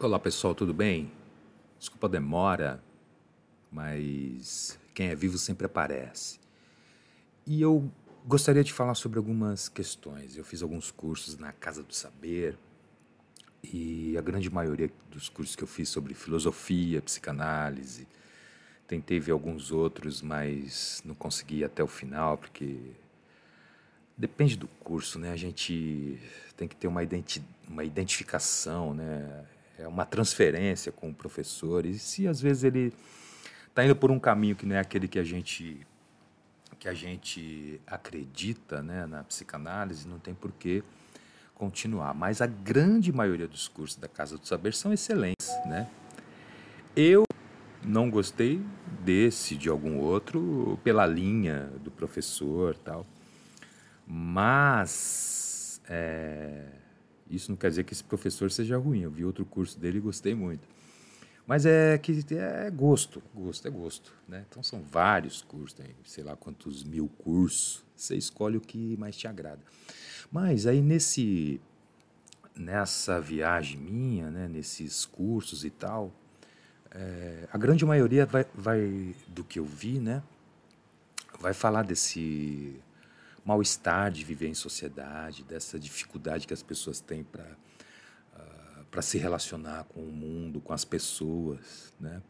Olá pessoal, tudo bem? Desculpa a demora, mas quem é vivo sempre aparece. E eu gostaria de falar sobre algumas questões. Eu fiz alguns cursos na Casa do Saber e a grande maioria dos cursos que eu fiz sobre filosofia, psicanálise, tentei ver alguns outros, mas não consegui até o final porque depende do curso, né? A gente tem que ter uma, identi uma identificação, né? É uma transferência com o professor. E se às vezes ele está indo por um caminho que não é aquele que a gente que a gente acredita né, na psicanálise, não tem por que continuar. Mas a grande maioria dos cursos da Casa do Saber são excelentes. Né? Eu não gostei desse, de algum outro, pela linha do professor tal. Mas é, isso não quer dizer que esse professor seja ruim. Eu vi outro curso dele e gostei muito. Mas é que é gosto, gosto é gosto, né? Então são vários cursos, tem sei lá quantos mil cursos. Você escolhe o que mais te agrada. Mas aí nesse nessa viagem minha, né, nesses cursos e tal, é, a grande maioria vai, vai do que eu vi, né, vai falar desse mal-estar de viver em sociedade, dessa dificuldade que as pessoas têm para ah, para se relacionar com o mundo, com as pessoas, né?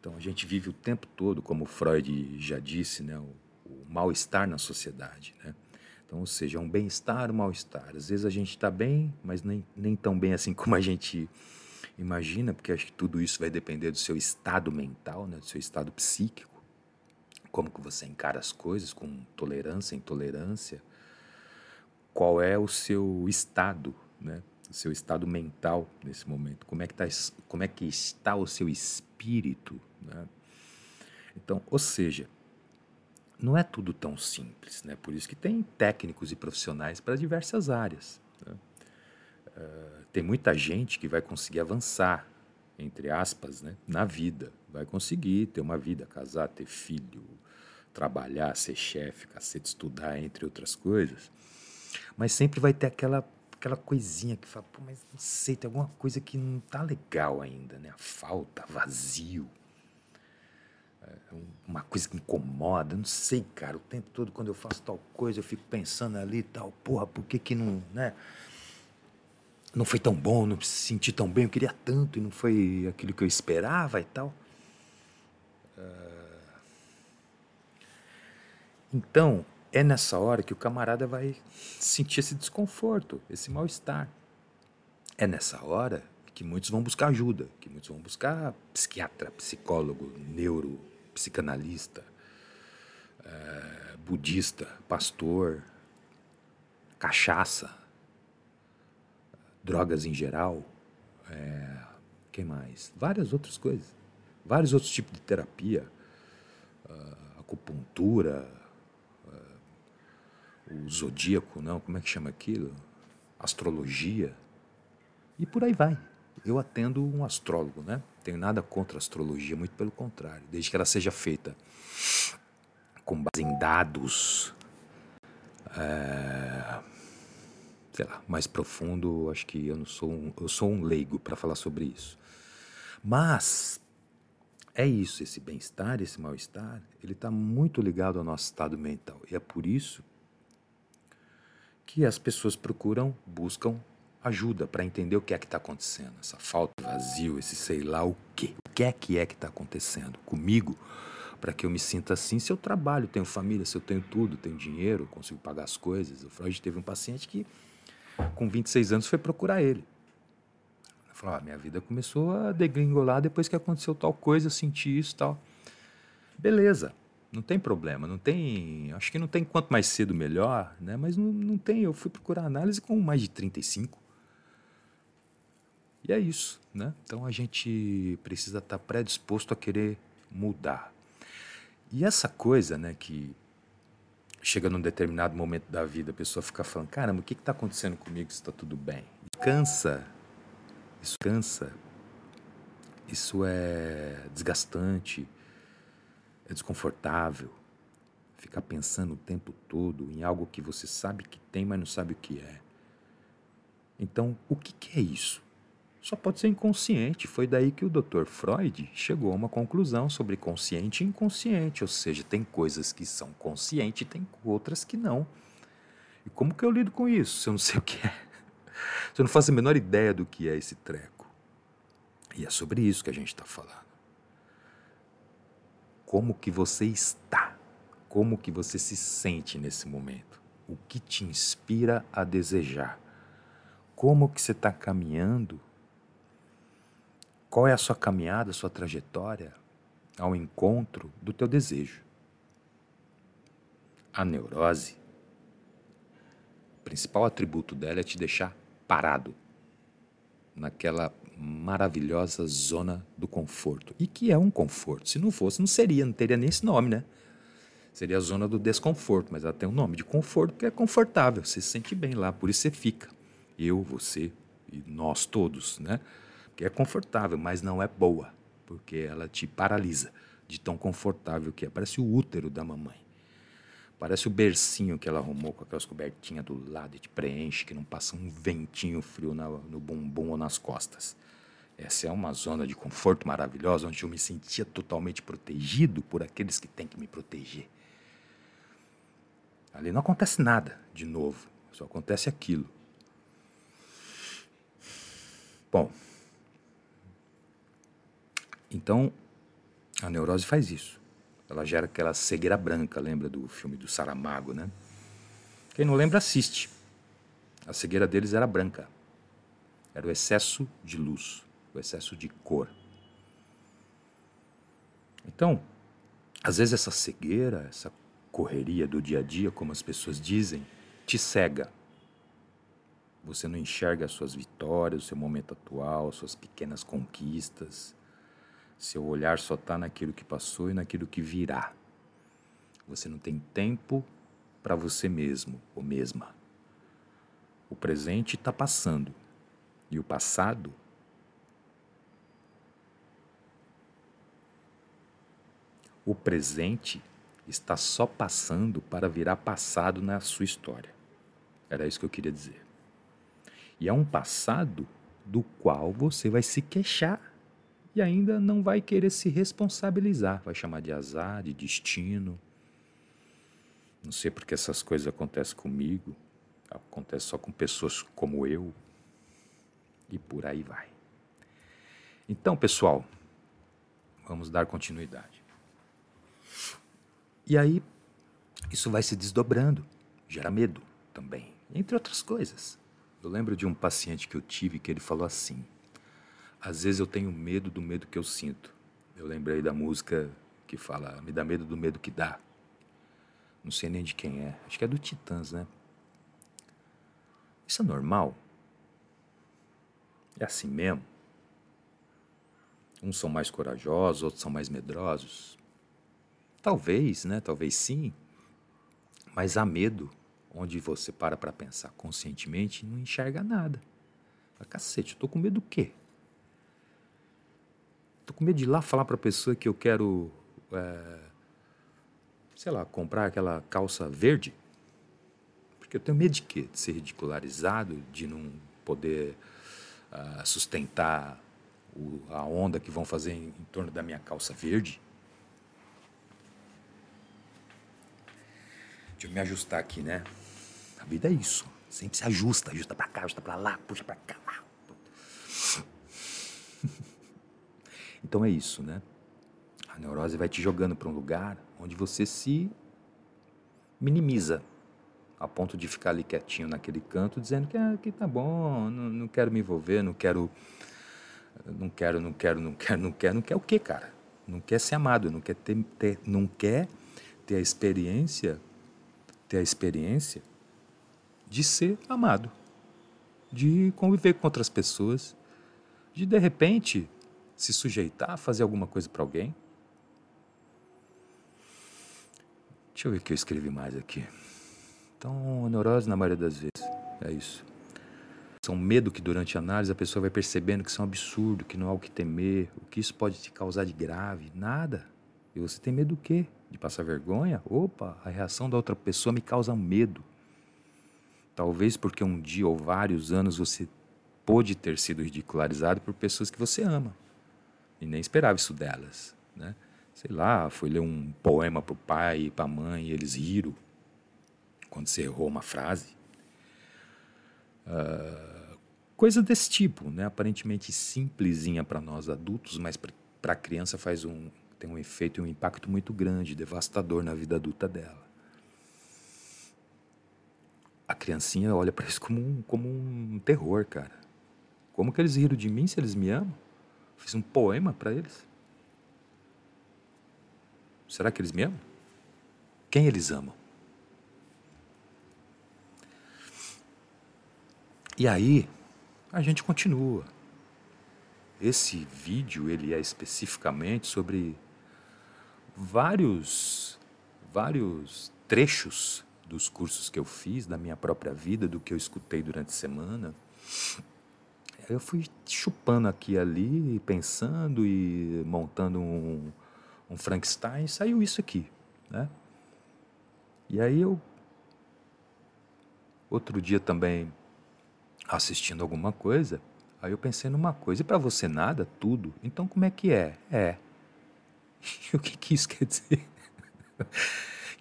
Então a gente vive o tempo todo, como Freud já disse, né, o, o mal-estar na sociedade, né? Então, ou seja, é um bem-estar, um mal-estar. Às vezes a gente está bem, mas nem, nem tão bem assim como a gente imagina, porque acho que tudo isso vai depender do seu estado mental, né, do seu estado psíquico como que você encara as coisas com tolerância, intolerância, qual é o seu estado, né? O seu estado mental nesse momento, como é que, tá, como é que está o seu espírito, né? Então, ou seja, não é tudo tão simples, né? Por isso que tem técnicos e profissionais para diversas áreas. Né? Uh, tem muita gente que vai conseguir avançar, entre aspas, né, na vida. Vai conseguir ter uma vida, casar, ter filho, trabalhar, ser chefe, cacete, estudar, entre outras coisas. Mas sempre vai ter aquela aquela coisinha que fala, pô, mas não sei, tem alguma coisa que não tá legal ainda, né? A falta, vazio. É uma coisa que incomoda, não sei, cara. O tempo todo, quando eu faço tal coisa, eu fico pensando ali tal, porra, por que que não, né? Não foi tão bom, não me senti tão bem, eu queria tanto e não foi aquilo que eu esperava e tal. Uh então, é nessa hora que o camarada vai sentir esse desconforto, esse mal-estar. É nessa hora que muitos vão buscar ajuda, que muitos vão buscar psiquiatra, psicólogo, neuro, psicanalista, é, budista, pastor, cachaça, drogas em geral, é, quem mais? Várias outras coisas, vários outros tipos de terapia, uh, acupuntura, o zodíaco, não, como é que chama aquilo? Astrologia. E por aí vai. Eu atendo um astrólogo, né? Tenho nada contra a astrologia, muito pelo contrário, desde que ela seja feita com base em dados, é, sei lá, mais profundo, acho que eu não sou um, eu sou um leigo para falar sobre isso. Mas é isso, esse bem-estar, esse mal-estar, ele está muito ligado ao nosso estado mental. E é por isso que as pessoas procuram, buscam ajuda para entender o que é que está acontecendo. Essa falta de vazio, esse sei lá o quê. O que é que é que está acontecendo comigo para que eu me sinta assim se eu trabalho, tenho família, se eu tenho tudo, tenho dinheiro, consigo pagar as coisas. O Freud teve um paciente que com 26 anos foi procurar ele. Ele falou, ah, minha vida começou a degringolar depois que aconteceu tal coisa, eu senti isso tal. Beleza. Não tem problema, não tem. Acho que não tem quanto mais cedo melhor, né? Mas não, não tem. Eu fui procurar análise com mais de 35. E é isso, né? Então a gente precisa estar tá predisposto a querer mudar. E essa coisa, né, que chega num determinado momento da vida, a pessoa fica falando: caramba, o que está acontecendo comigo está tudo bem? Cansa. Isso cansa. Isso é desgastante é desconfortável ficar pensando o tempo todo em algo que você sabe que tem, mas não sabe o que é. Então, o que, que é isso? só pode ser inconsciente. Foi daí que o Dr. Freud chegou a uma conclusão sobre consciente e inconsciente, ou seja, tem coisas que são conscientes e tem outras que não. E como que eu lido com isso? Se eu não sei o que é. Se eu não faço a menor ideia do que é esse treco. E é sobre isso que a gente está falando. Como que você está? Como que você se sente nesse momento? O que te inspira a desejar? Como que você está caminhando qual é a sua caminhada, a sua trajetória ao encontro do teu desejo? A neurose, o principal atributo dela é te deixar parado naquela maravilhosa zona do conforto. E que é um conforto. Se não fosse, não seria, não teria nem esse nome, né? Seria a zona do desconforto, mas ela tem um nome de conforto que é confortável, você se sente bem lá, por isso você fica. Eu, você e nós todos, né? que é confortável, mas não é boa, porque ela te paralisa de tão confortável que é. Parece o útero da mamãe. Parece o bercinho que ela arrumou com aquelas cobertinhas do lado e te preenche, que não passa um ventinho frio no bumbum ou nas costas. Essa é uma zona de conforto maravilhosa, onde eu me sentia totalmente protegido por aqueles que têm que me proteger. Ali não acontece nada de novo, só acontece aquilo. Bom, então, a neurose faz isso. Ela gera aquela cegueira branca, lembra do filme do Saramago, né? Quem não lembra, assiste. A cegueira deles era branca. Era o excesso de luz, o excesso de cor. Então, às vezes essa cegueira, essa correria do dia a dia, como as pessoas dizem, te cega. Você não enxerga as suas vitórias, o seu momento atual, as suas pequenas conquistas. Seu olhar só está naquilo que passou e naquilo que virá. Você não tem tempo para você mesmo ou mesma. O presente está passando e o passado O presente está só passando para virar passado na sua história. Era isso que eu queria dizer. E é um passado do qual você vai se queixar e ainda não vai querer se responsabilizar, vai chamar de azar, de destino. Não sei porque essas coisas acontecem comigo, acontece só com pessoas como eu e por aí vai. Então, pessoal, vamos dar continuidade. E aí, isso vai se desdobrando, gera medo também, entre outras coisas. Eu lembro de um paciente que eu tive que ele falou assim: às vezes eu tenho medo do medo que eu sinto. Eu lembrei da música que fala Me dá medo do medo que dá. Não sei nem de quem é. Acho que é do Titãs, né? Isso é normal? É assim mesmo? Uns são mais corajosos, outros são mais medrosos. Talvez, né? Talvez sim. Mas há medo onde você para para pensar conscientemente e não enxerga nada. Fala, cacete, eu tô com medo do quê? Tô com medo de ir lá falar para a pessoa que eu quero, é, sei lá, comprar aquela calça verde. Porque eu tenho medo de quê? De ser ridicularizado, de não poder uh, sustentar o, a onda que vão fazer em, em torno da minha calça verde. Deixa eu me ajustar aqui, né? A vida é isso. Sempre se ajusta, ajusta para cá, ajusta para lá, puxa para cá. Então é isso, né? A neurose vai te jogando para um lugar onde você se minimiza, a ponto de ficar ali quietinho naquele canto, dizendo que, ah, tá bom, não, não quero me envolver, não quero, não quero, não quero, não quero, não quero, não quer o quê, cara? Não quer ser amado, não quer ter, ter não quer ter a experiência, ter a experiência de ser amado, de conviver com outras pessoas, de de repente se sujeitar a fazer alguma coisa para alguém? Deixa eu ver o que eu escrevi mais aqui. Então, neurose na maioria das vezes. É isso. São medo que durante a análise a pessoa vai percebendo que isso é um absurdo, que não há o que temer, o que isso pode te causar de grave. Nada. E você tem medo do quê? De passar vergonha? Opa, a reação da outra pessoa me causa medo. Talvez porque um dia ou vários anos você pôde ter sido ridicularizado por pessoas que você ama e nem esperava isso delas, né? Sei lá, foi ler um poema para o pai e para a mãe e eles riram quando você errou uma frase. Uh, coisa desse tipo, né? aparentemente simplesinha para nós adultos, mas para a criança faz um, tem um efeito e um impacto muito grande, devastador na vida adulta dela. A criancinha olha para isso como um, como um terror, cara. Como que eles riram de mim se eles me amam? Fiz um poema para eles. Será que eles me amam? Quem eles amam? E aí, a gente continua. Esse vídeo ele é especificamente sobre vários vários trechos dos cursos que eu fiz, da minha própria vida, do que eu escutei durante a semana. Eu fui chupando aqui e ali, pensando e montando um, um Frankenstein, saiu isso aqui, né? E aí eu outro dia também assistindo alguma coisa, aí eu pensei numa coisa, e para você nada, tudo. Então como é que é? É. O que, que isso quer dizer?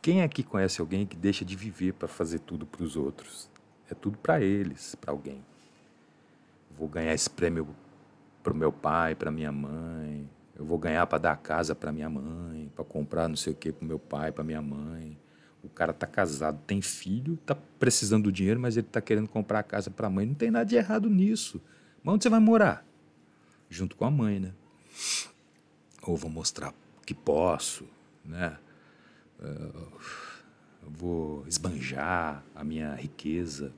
Quem aqui conhece alguém que deixa de viver para fazer tudo para os outros? É tudo para eles, para alguém. Vou ganhar esse prêmio para o meu pai, para minha mãe. Eu vou ganhar para dar casa para minha mãe, para comprar não sei o que para meu pai, para minha mãe. O cara tá casado, tem filho, tá precisando do dinheiro, mas ele tá querendo comprar a casa para a mãe. Não tem nada de errado nisso. Mas onde você vai morar? Junto com a mãe, né? Ou vou mostrar que posso, né? Uh, vou esbanjar a minha riqueza.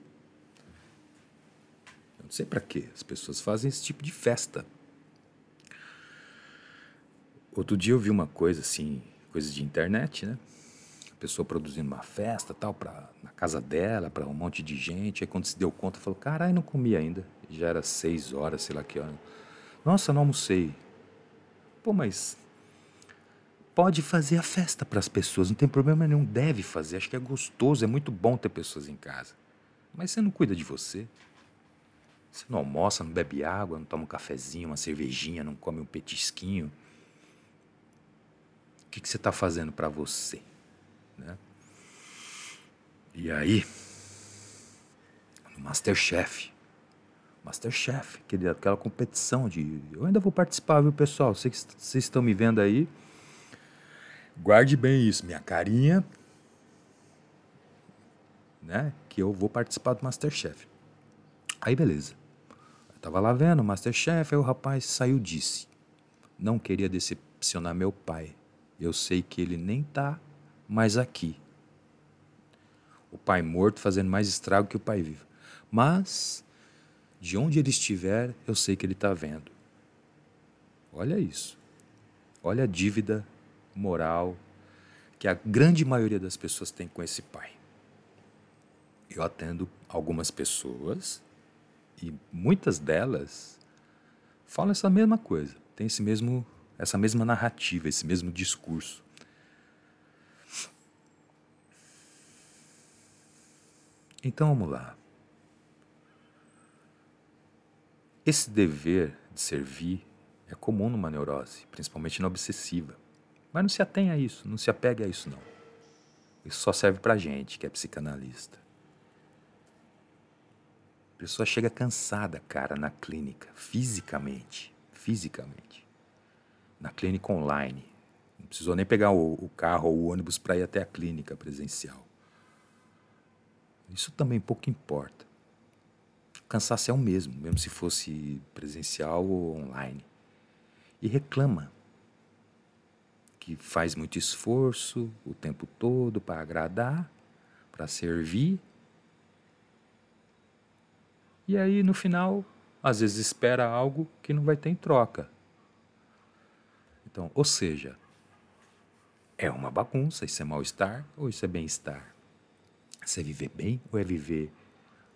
Eu não sei para quê. As pessoas fazem esse tipo de festa. Outro dia eu vi uma coisa assim, coisa de internet, né? pessoa produzindo uma festa tal para na casa dela para um monte de gente aí quando se deu conta falou caralho não comi ainda já era seis horas sei lá que hora nossa não almocei pô mas pode fazer a festa para as pessoas não tem problema nenhum deve fazer acho que é gostoso é muito bom ter pessoas em casa mas você não cuida de você você não almoça não bebe água não toma um cafezinho uma cervejinha não come um petisquinho o que, que você está fazendo para você né? E aí, no Masterchef, Masterchef, aquela competição de. Eu ainda vou participar, viu, pessoal? Vocês, vocês estão me vendo aí. Guarde bem isso, minha carinha. Né? Que eu vou participar do Masterchef. Aí, beleza. Eu tava lá vendo o Masterchef, aí o rapaz saiu disse: Não queria decepcionar meu pai. Eu sei que ele nem tá mas aqui. O pai morto fazendo mais estrago que o pai vivo. Mas, de onde ele estiver, eu sei que ele está vendo. Olha isso. Olha a dívida moral que a grande maioria das pessoas tem com esse pai. Eu atendo algumas pessoas e muitas delas falam essa mesma coisa, tem esse mesmo, essa mesma narrativa, esse mesmo discurso. Então vamos lá. Esse dever de servir é comum numa neurose, principalmente na obsessiva. Mas não se atenha a isso, não se apegue a isso não. Isso só serve pra gente que é psicanalista. A pessoa chega cansada, cara, na clínica, fisicamente, fisicamente. Na clínica online. Não precisou nem pegar o, o carro ou o ônibus para ir até a clínica presencial. Isso também pouco importa. O cansaço é o mesmo, mesmo se fosse presencial ou online. E reclama que faz muito esforço o tempo todo para agradar, para servir. E aí, no final, às vezes espera algo que não vai ter em troca. Então, ou seja, é uma bagunça, isso é mal-estar ou isso é bem-estar? Isso é viver bem ou é viver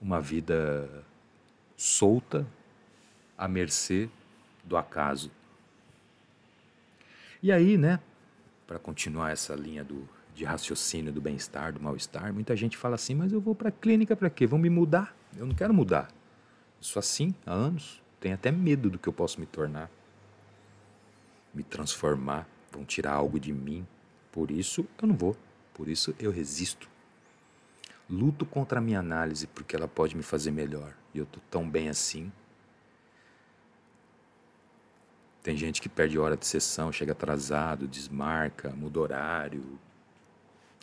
uma vida solta à mercê do acaso? E aí, né, para continuar essa linha do, de raciocínio do bem-estar, do mal-estar, muita gente fala assim: mas eu vou para a clínica para quê? Vão me mudar? Eu não quero mudar. Isso assim há anos. Tenho até medo do que eu posso me tornar, me transformar. Vão tirar algo de mim. Por isso eu não vou. Por isso eu resisto. Luto contra a minha análise porque ela pode me fazer melhor. E eu tô tão bem assim. Tem gente que perde hora de sessão, chega atrasado, desmarca, muda horário.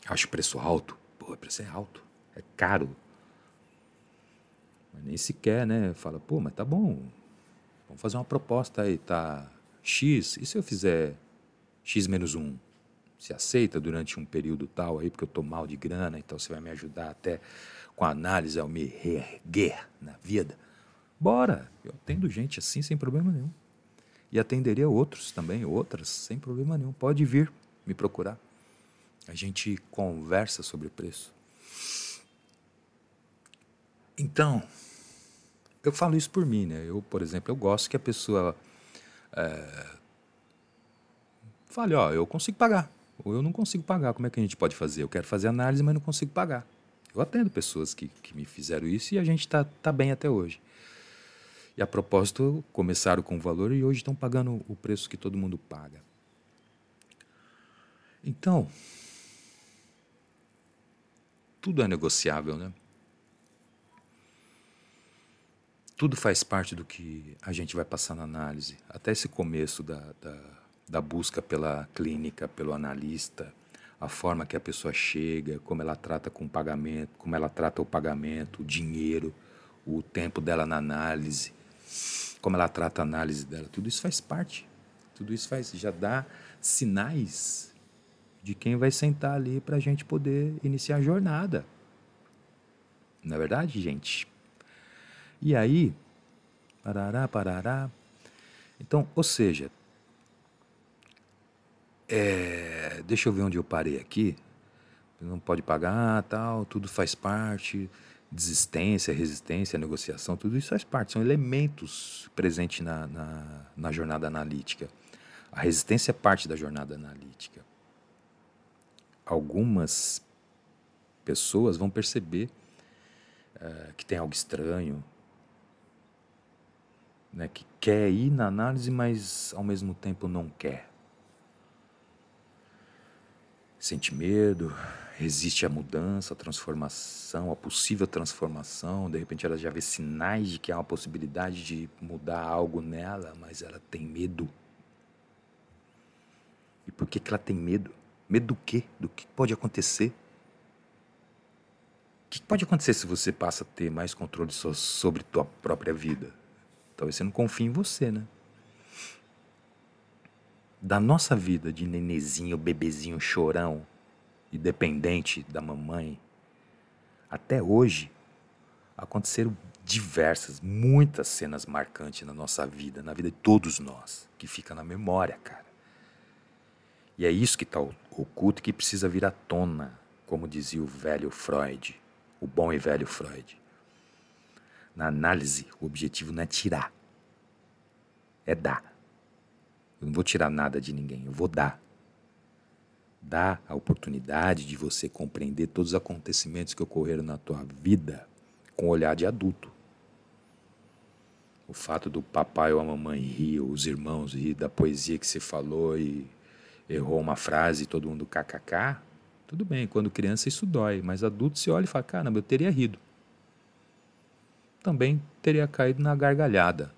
Acho o preço alto. Pô, o preço é alto. É caro. Mas nem sequer, né? Fala, pô, mas tá bom. Vamos fazer uma proposta aí, tá? X, e se eu fizer X menos 1? Se aceita durante um período tal aí, porque eu tô mal de grana, então você vai me ajudar até com a análise ao me reerguer na vida. Bora! Eu atendo gente assim sem problema nenhum. E atenderia outros também, outras, sem problema nenhum. Pode vir me procurar. A gente conversa sobre preço. Então, eu falo isso por mim, né? Eu, por exemplo, eu gosto que a pessoa é, fale, ó, eu consigo pagar, ou eu não consigo pagar, como é que a gente pode fazer? Eu quero fazer análise, mas não consigo pagar. Eu atendo pessoas que, que me fizeram isso e a gente está tá bem até hoje. E a propósito, começaram com valor e hoje estão pagando o preço que todo mundo paga. Então, tudo é negociável, né? tudo faz parte do que a gente vai passar na análise. Até esse começo da, da, da, busca pela clínica, pelo analista, a forma que a pessoa chega, como ela trata com o pagamento, como ela trata o pagamento, o dinheiro, o tempo dela na análise, como ela trata a análise dela, tudo isso faz parte. Tudo isso faz, já dá sinais de quem vai sentar ali para a gente poder iniciar a jornada. Não é verdade, gente? E aí, parará, parará. Então, ou seja, é, deixa eu ver onde eu parei aqui. Não pode pagar, tal, tudo faz parte. Desistência, resistência, negociação, tudo isso faz parte. São elementos presentes na, na, na jornada analítica. A resistência é parte da jornada analítica. Algumas pessoas vão perceber é, que tem algo estranho, né, que quer ir na análise, mas ao mesmo tempo não quer. Sente medo, resiste à mudança, à transformação, à possível transformação. De repente ela já vê sinais de que há uma possibilidade de mudar algo nela, mas ela tem medo. E por que, que ela tem medo? Medo do quê? Do que pode acontecer? O que pode acontecer se você passa a ter mais controle sobre tua própria vida? Talvez você não confie em você, né? Da nossa vida de nenezinho, bebezinho, chorão e dependente da mamãe, até hoje aconteceram diversas, muitas cenas marcantes na nossa vida, na vida de todos nós, que fica na memória, cara. E é isso que está oculto e que precisa vir à tona, como dizia o velho Freud, o bom e velho Freud. Na análise, o objetivo não é tirar, é dar. Eu não vou tirar nada de ninguém, eu vou dar. Dar a oportunidade de você compreender todos os acontecimentos que ocorreram na tua vida com o olhar de adulto. O fato do papai ou a mamãe rir, ou os irmãos rir da poesia que você falou e errou uma frase e todo mundo kkk, tudo bem, quando criança isso dói, mas adulto se olha e fala, caramba, eu teria rido também teria caído na gargalhada.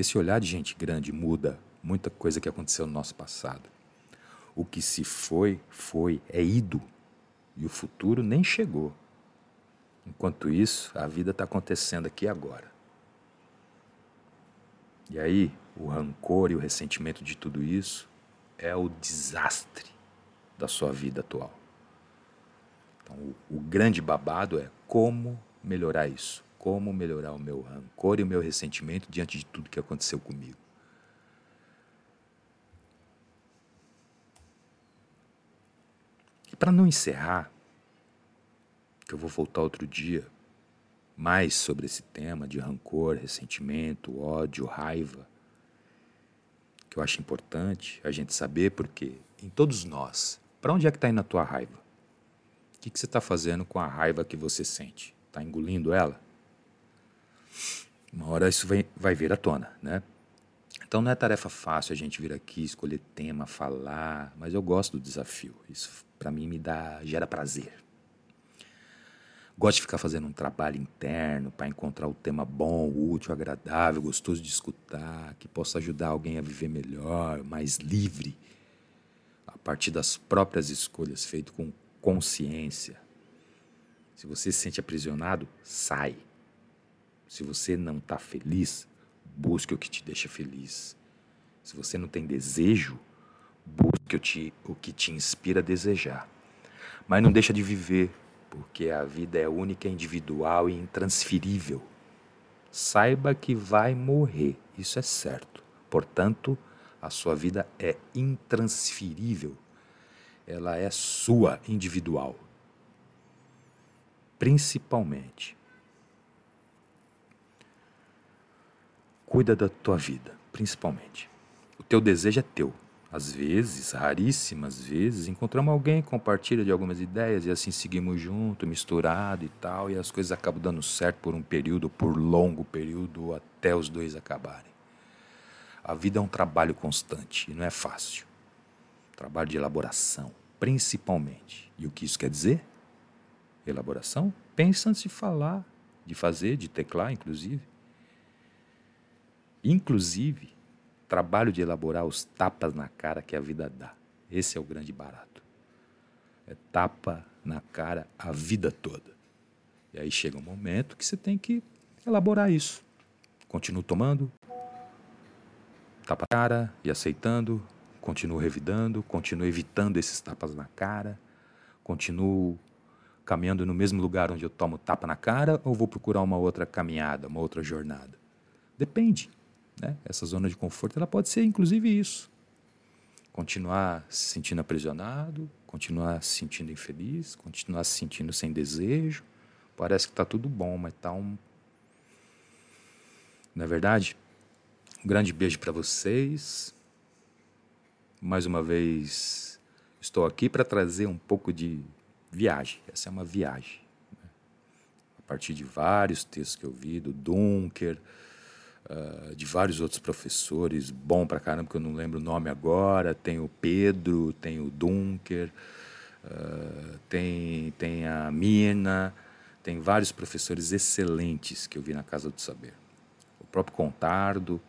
Esse olhar de gente grande muda muita coisa que aconteceu no nosso passado. O que se foi, foi, é ido. E o futuro nem chegou. Enquanto isso, a vida está acontecendo aqui agora. E aí, o rancor e o ressentimento de tudo isso é o desastre da sua vida atual. Então, o, o grande babado é como melhorar isso, como melhorar o meu rancor e o meu ressentimento diante de tudo que aconteceu comigo. E para não encerrar, que eu vou voltar outro dia, mais sobre esse tema de rancor, ressentimento, ódio, raiva, que eu acho importante a gente saber porque em todos nós, para onde é que está indo a tua raiva? O que, que você está fazendo com a raiva que você sente? Está engolindo ela? Uma hora isso vai, vai vir à tona, né? Então não é tarefa fácil a gente vir aqui, escolher tema, falar, mas eu gosto do desafio. Isso para mim me dá, gera prazer. Gosto de ficar fazendo um trabalho interno para encontrar o tema bom, útil, agradável, gostoso de escutar, que possa ajudar alguém a viver melhor, mais livre, a partir das próprias escolhas, feito com consciência. Se você se sente aprisionado, sai. Se você não está feliz, busque o que te deixa feliz. Se você não tem desejo, busque o, te, o que te inspira a desejar. Mas não deixa de viver, porque a vida é única, individual e intransferível. Saiba que vai morrer, isso é certo. Portanto, a sua vida é intransferível. Ela é sua, individual. Principalmente, cuida da tua vida, principalmente. O teu desejo é teu. Às vezes, raríssimas vezes, encontramos alguém compartilha de algumas ideias e assim seguimos junto, misturado e tal, e as coisas acabam dando certo por um período, por longo período, até os dois acabarem. A vida é um trabalho constante e não é fácil. Trabalho de elaboração, principalmente. E o que isso quer dizer? Elaboração? Pensa antes de falar, de fazer, de teclar, inclusive. Inclusive, trabalho de elaborar os tapas na cara que a vida dá. Esse é o grande barato. É tapa na cara a vida toda. E aí chega um momento que você tem que elaborar isso. Continuo tomando, tapa na cara e aceitando, continuo revidando, continuo evitando esses tapas na cara, continuo caminhando no mesmo lugar onde eu tomo tapa na cara ou vou procurar uma outra caminhada, uma outra jornada? Depende. Né? Essa zona de conforto ela pode ser inclusive isso. Continuar se sentindo aprisionado, continuar se sentindo infeliz, continuar se sentindo sem desejo. Parece que está tudo bom, mas está um. Não é verdade? Um grande beijo para vocês. Mais uma vez, estou aqui para trazer um pouco de viagem. Essa é uma viagem. Né? A partir de vários textos que eu vi, do Dunker, uh, de vários outros professores, bom pra caramba, que eu não lembro o nome agora. Tem o Pedro, tem o Dunker, uh, tem, tem a Mina, tem vários professores excelentes que eu vi na Casa do Saber. O próprio Contardo.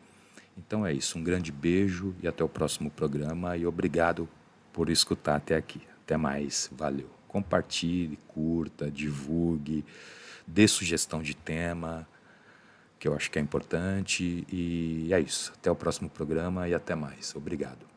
Então é isso, um grande beijo e até o próximo programa e obrigado por escutar até aqui. Até mais, valeu. Compartilhe, curta, divulgue, dê sugestão de tema, que eu acho que é importante. E é isso. Até o próximo programa e até mais. Obrigado.